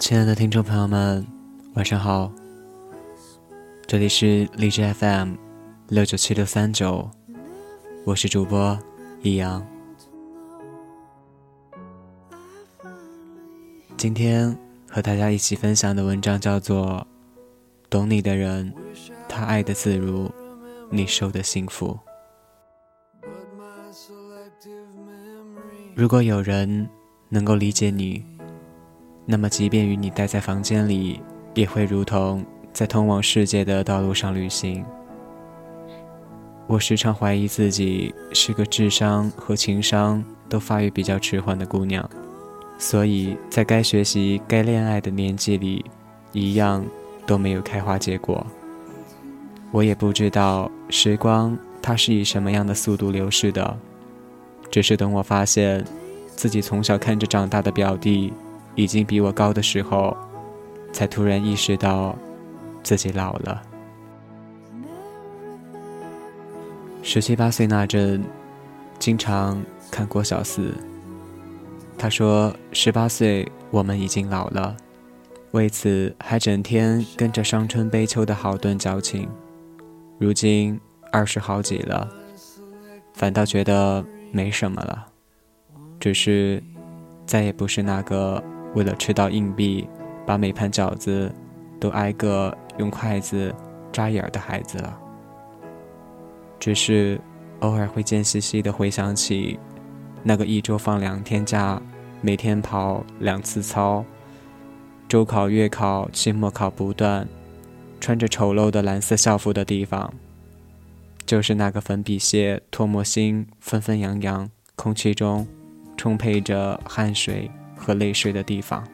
亲爱的听众朋友们，晚上好。这里是荔枝 FM 六九七六三九，我是主播易阳。今天和大家一起分享的文章叫做《懂你的人，他爱的自如，你受的幸福》。如果有人能够理解你，那么即便与你待在房间里，也会如同在通往世界的道路上旅行。我时常怀疑自己是个智商和情商都发育比较迟缓的姑娘，所以在该学习、该恋爱的年纪里，一样都没有开花结果。我也不知道时光它是以什么样的速度流逝的。只是等我发现，自己从小看着长大的表弟，已经比我高的时候，才突然意识到，自己老了。十七八岁那阵，经常看郭小四。他说，十八岁我们已经老了，为此还整天跟着伤春悲秋的好顿矫情。如今二十好几了，反倒觉得。没什么了，只是再也不是那个为了吃到硬币，把每盘饺子都挨个用筷子扎眼的孩子了。只是偶尔会贱兮兮的回想起那个一周放两天假，每天跑两次操，周考、月考、期末考不断，穿着丑陋的蓝色校服的地方。就是那个粉笔屑、唾沫星纷纷扬扬，空气中充沛着汗水和泪水的地方。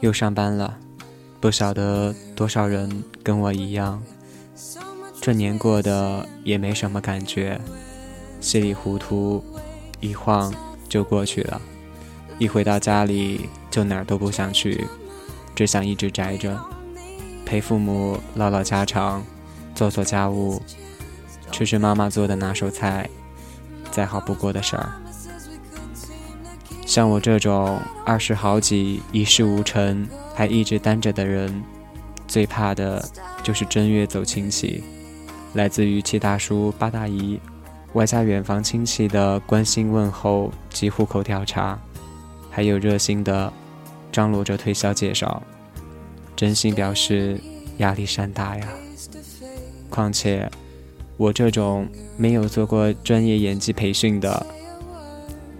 又上班了，不晓得多少人跟我一样，这年过得也没什么感觉，稀里糊涂，一晃就过去了。一回到家里就哪儿都不想去，只想一直宅着，陪父母唠唠家常，做做家务，吃吃妈妈做的拿手菜，再好不过的事儿。像我这种二十好几、一事无成还一直单着的人，最怕的就是正月走亲戚，来自于七大叔八大姨，外加远房亲戚的关心问候及户口调查，还有热心的张罗着推销介绍，真心表示压力山大呀。况且我这种没有做过专业演技培训的。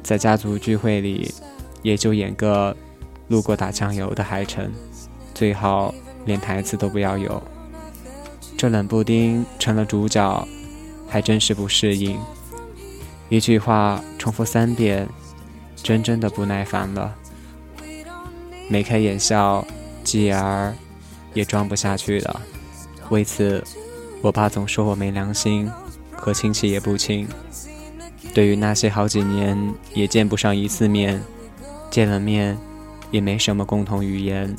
在家族聚会里，也就演个路过打酱油的还成，最好连台词都不要有。这冷不丁成了主角，还真是不适应。一句话重复三遍，真真的不耐烦了。眉开眼笑，继而也装不下去了。为此，我爸总说我没良心，和亲戚也不亲。对于那些好几年也见不上一次面，见了面也没什么共同语言，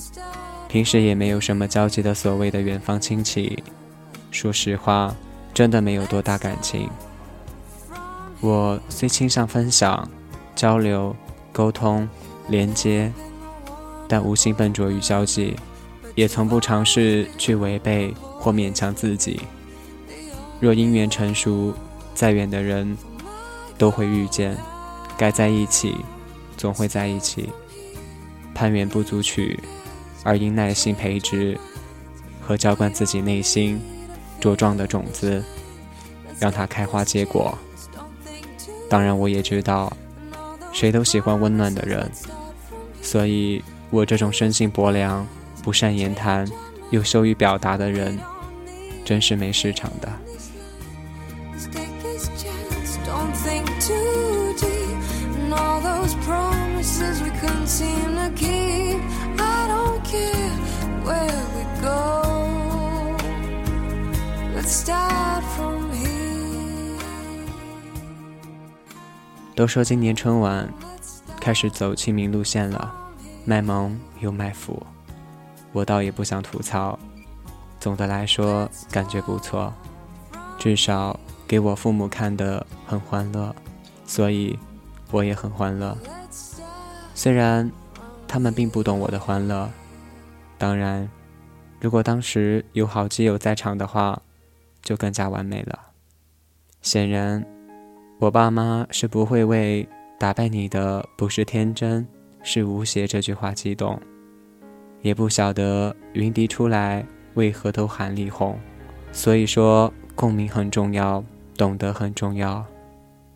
平时也没有什么交集的所谓的远方亲戚，说实话，真的没有多大感情。我虽倾向分享、交流、沟通、连接，但无心笨拙与交际，也从不尝试去违背或勉强自己。若姻缘成熟，再远的人。都会遇见，该在一起，总会在一起。攀援不足取，而应耐心培植和浇灌自己内心茁壮的种子，让它开花结果。当然，我也知道，谁都喜欢温暖的人，所以我这种生性薄凉、不善言谈又羞于表达的人，真是没市场的。Start from here 都说今年春晚开始走亲民路线了，卖萌又卖腐。我倒也不想吐槽，总的来说感觉不错，至少给我父母看的很欢乐，所以我也很欢乐。虽然他们并不懂我的欢乐，当然，如果当时有好基友在场的话，就更加完美了。显然，我爸妈是不会为打败你的不是天真，是无邪这句话激动。也不晓得云迪出来为何都喊力宏，所以说共鸣很重要，懂得很重要。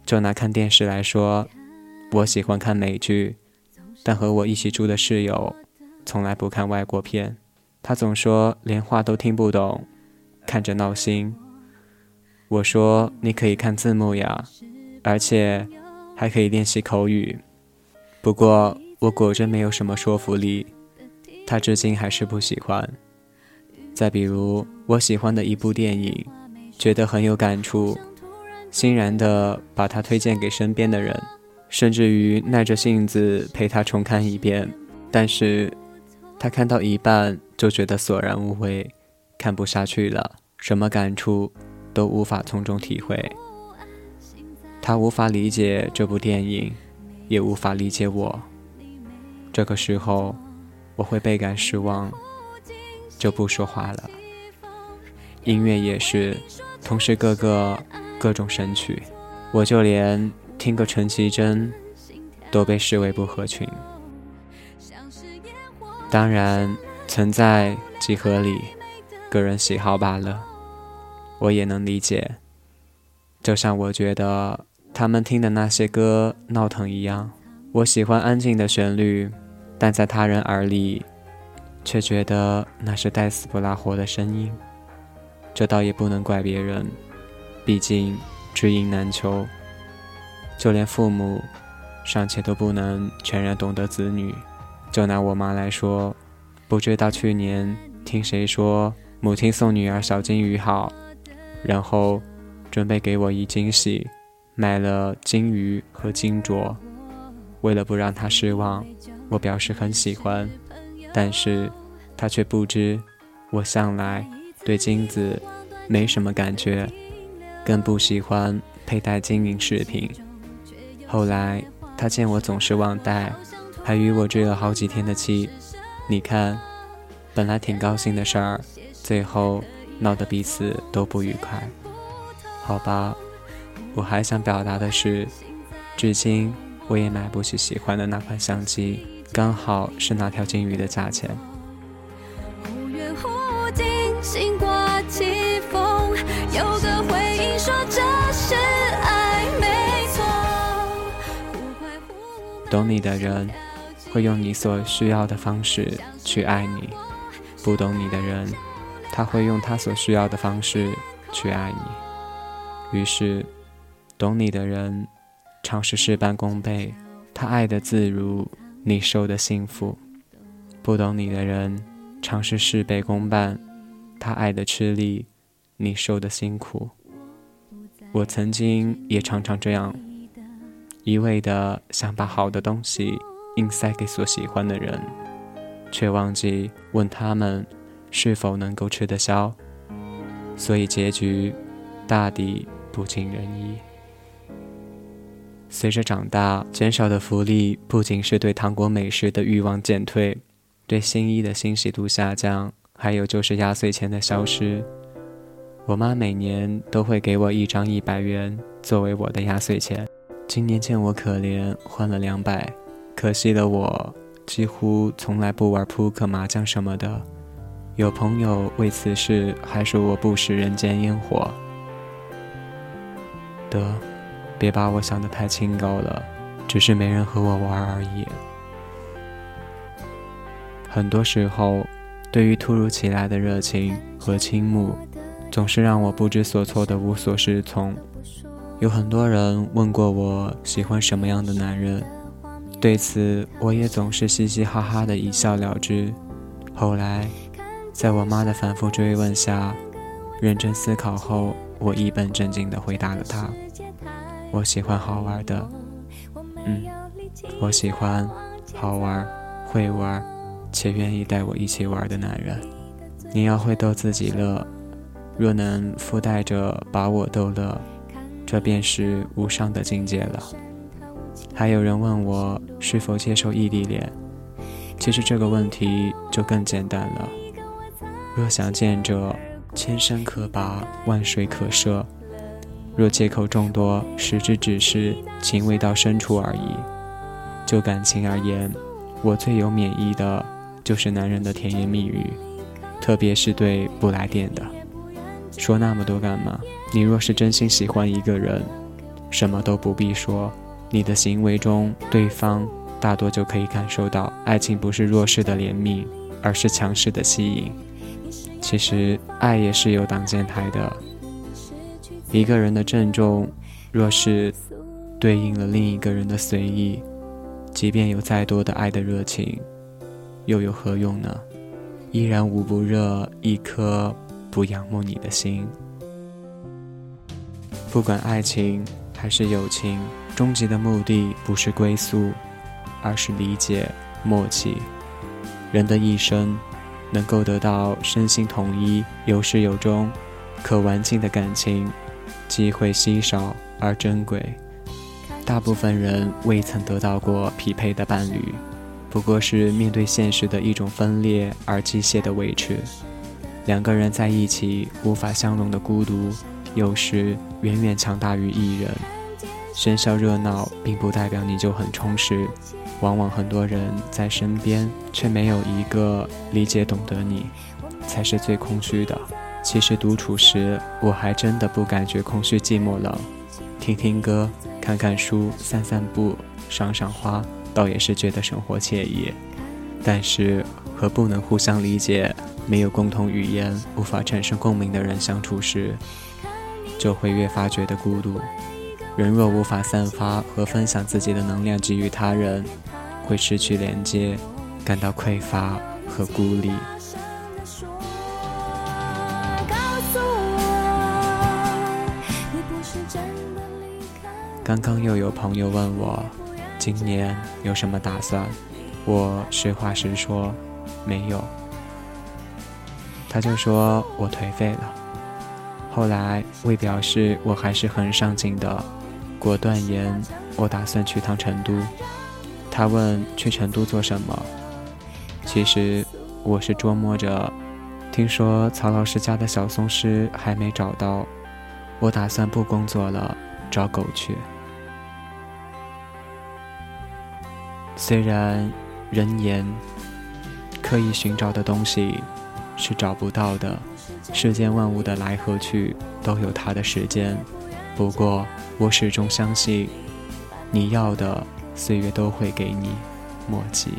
就拿看电视来说，我喜欢看美剧，但和我一起住的室友从来不看外国片，他总说连话都听不懂，看着闹心。我说你可以看字幕呀，而且还可以练习口语。不过我果真没有什么说服力。他至今还是不喜欢。再比如，我喜欢的一部电影，觉得很有感触，欣然的把它推荐给身边的人，甚至于耐着性子陪他重看一遍。但是，他看到一半就觉得索然无味，看不下去了，什么感触都无法从中体会。他无法理解这部电影，也无法理解我。这个时候。我会倍感失望，就不说话了。音乐也是，同时各个各种神曲，我就连听个陈绮贞都被视为不合群。当然存在即合理，个人喜好罢了，我也能理解。就像我觉得他们听的那些歌闹腾一样，我喜欢安静的旋律。但在他人耳里，却觉得那是带死不拉活的声音。这倒也不能怪别人，毕竟知音难求。就连父母尚且都不能全然懂得子女。就拿我妈来说，不知道去年听谁说母亲送女儿小金鱼好，然后准备给我一惊喜，买了金鱼和金镯。为了不让她失望。我表示很喜欢，但是她却不知，我向来对金子没什么感觉，更不喜欢佩戴金银饰品。后来她见我总是忘带，还与我追了好几天的气。你看，本来挺高兴的事儿，最后闹得彼此都不愉快。好吧，我还想表达的是，至今我也买不起喜欢的那款相机。刚好是那条金鱼的价钱。懂你的人会用你所需要的方式去爱你，不懂你的人，他会用他所需要的方式去爱你。于是，懂你的人尝试事半功倍，他爱的自如。你受的幸福，不懂你的人尝试事倍功半，他爱的吃力，你受的辛苦。我曾经也常常这样，一味的想把好的东西硬塞给所喜欢的人，却忘记问他们是否能够吃得消，所以结局大抵不尽人意。随着长大，减少的福利不仅是对糖果美食的欲望减退，对新衣的欣喜度下降，还有就是压岁钱的消失。我妈每年都会给我一张一百元作为我的压岁钱，今年见我可怜，换了两百。可惜的我几乎从来不玩扑克、麻将什么的，有朋友为此事还说我不食人间烟火。得。别把我想的太清高了，只是没人和我玩而已。很多时候，对于突如其来的热情和倾慕，总是让我不知所措的无所适从。有很多人问过我喜欢什么样的男人，对此我也总是嘻嘻哈哈的一笑了之。后来，在我妈的反复追问下，认真思考后，我一本正经地回答了她。我喜欢好玩的，嗯，我喜欢好玩、会玩且愿意带我一起玩的男人。你要会逗自己乐，若能附带着把我逗乐，这便是无上的境界了。还有人问我是否接受异地恋，其实这个问题就更简单了。若想见者千山可拔，万水可涉。若借口众多，实质只是情未到深处而已。就感情而言，我最有免疫的，就是男人的甜言蜜语，特别是对不来电的。说那么多干嘛？你若是真心喜欢一个人，什么都不必说，你的行为中，对方大多就可以感受到，爱情不是弱势的怜悯，而是强势的吸引。其实，爱也是有挡箭台的。一个人的郑重，若是对应了另一个人的随意，即便有再多的爱的热情，又有何用呢？依然捂不热一颗不仰慕你的心。不管爱情还是友情，终极的目的不是归宿，而是理解、默契。人的一生，能够得到身心统一、有始有终、可玩尽的感情。机会稀少而珍贵，大部分人未曾得到过匹配的伴侣，不过是面对现实的一种分裂而机械的维持。两个人在一起无法相容的孤独，有时远远强大于一人。喧嚣热闹并不代表你就很充实，往往很多人在身边，却没有一个理解懂得你，才是最空虚的。其实独处时，我还真的不感觉空虚、寂寞、冷。听听歌，看看书，散散步，赏赏花，倒也是觉得生活惬意。但是和不能互相理解、没有共同语言、无法产生共鸣的人相处时，就会越发觉得孤独。人若无法散发和分享自己的能量给予他人，会失去连接，感到匮乏和孤立。刚刚又有朋友问我，今年有什么打算？我实话实说，没有。他就说我颓废了。后来为表示我还是很上进的，果断言我打算去趟成都。他问去成都做什么？其实我是捉摸着，听说曹老师家的小松狮还没找到，我打算不工作了，找狗去。虽然人言，刻意寻找的东西是找不到的，世间万物的来和去都有它的时间。不过我始终相信，你要的岁月都会给你。莫急。